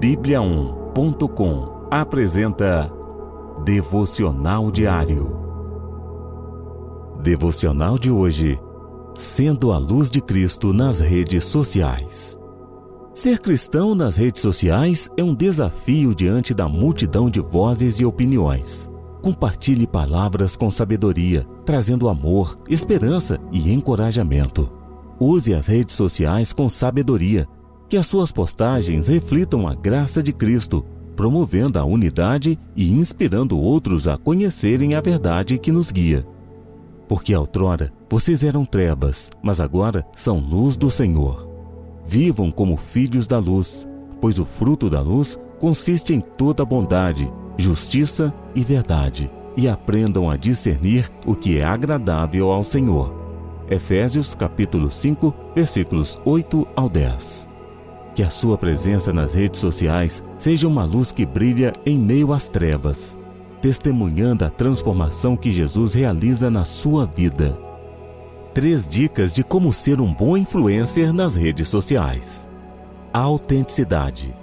Bíblia1.com apresenta Devocional Diário. Devocional de hoje. Sendo a luz de Cristo nas redes sociais. Ser cristão nas redes sociais é um desafio diante da multidão de vozes e opiniões. Compartilhe palavras com sabedoria, trazendo amor, esperança e encorajamento. Use as redes sociais com sabedoria, que as suas postagens reflitam a graça de Cristo, promovendo a unidade e inspirando outros a conhecerem a verdade que nos guia. Porque outrora vocês eram trevas, mas agora são luz do Senhor. Vivam como filhos da luz, pois o fruto da luz consiste em toda bondade, justiça e verdade, e aprendam a discernir o que é agradável ao Senhor. Efésios capítulo 5, versículos 8 ao 10. Que a sua presença nas redes sociais seja uma luz que brilha em meio às trevas, testemunhando a transformação que Jesus realiza na sua vida. Três dicas de como ser um bom influencer nas redes sociais. A autenticidade.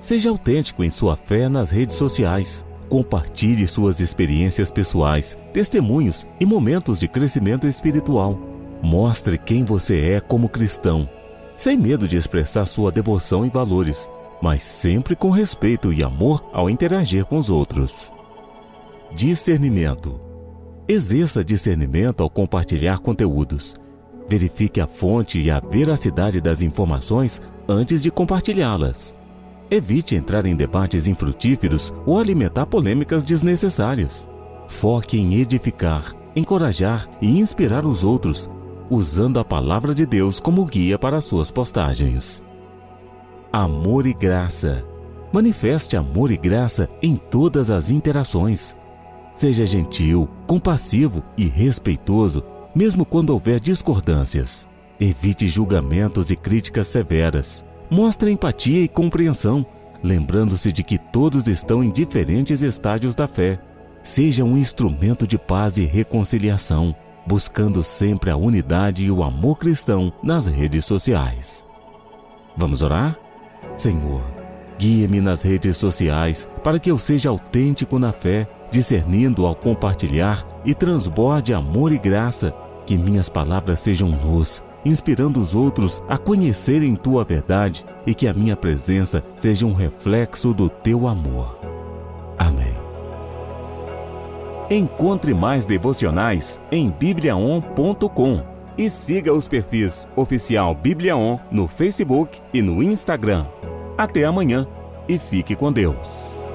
Seja autêntico em sua fé nas redes sociais. Compartilhe suas experiências pessoais, testemunhos e momentos de crescimento espiritual. Mostre quem você é como cristão, sem medo de expressar sua devoção e valores, mas sempre com respeito e amor ao interagir com os outros. Discernimento. Exerça discernimento ao compartilhar conteúdos. Verifique a fonte e a veracidade das informações antes de compartilhá-las. Evite entrar em debates infrutíferos ou alimentar polêmicas desnecessárias. Foque em edificar, encorajar e inspirar os outros, usando a palavra de Deus como guia para suas postagens. Amor e graça. Manifeste amor e graça em todas as interações. Seja gentil, compassivo e respeitoso, mesmo quando houver discordâncias. Evite julgamentos e críticas severas. Mostre empatia e compreensão, lembrando-se de que todos estão em diferentes estágios da fé. Seja um instrumento de paz e reconciliação, buscando sempre a unidade e o amor cristão nas redes sociais. Vamos orar? Senhor, guie-me nas redes sociais para que eu seja autêntico na fé, discernindo ao compartilhar e transborde amor e graça, que minhas palavras sejam luz inspirando os outros a conhecerem tua verdade e que a minha presença seja um reflexo do teu amor. Encontre mais devocionais em bibliaon.com e siga os perfis oficial Bibliaon no Facebook e no Instagram. Até amanhã e fique com Deus.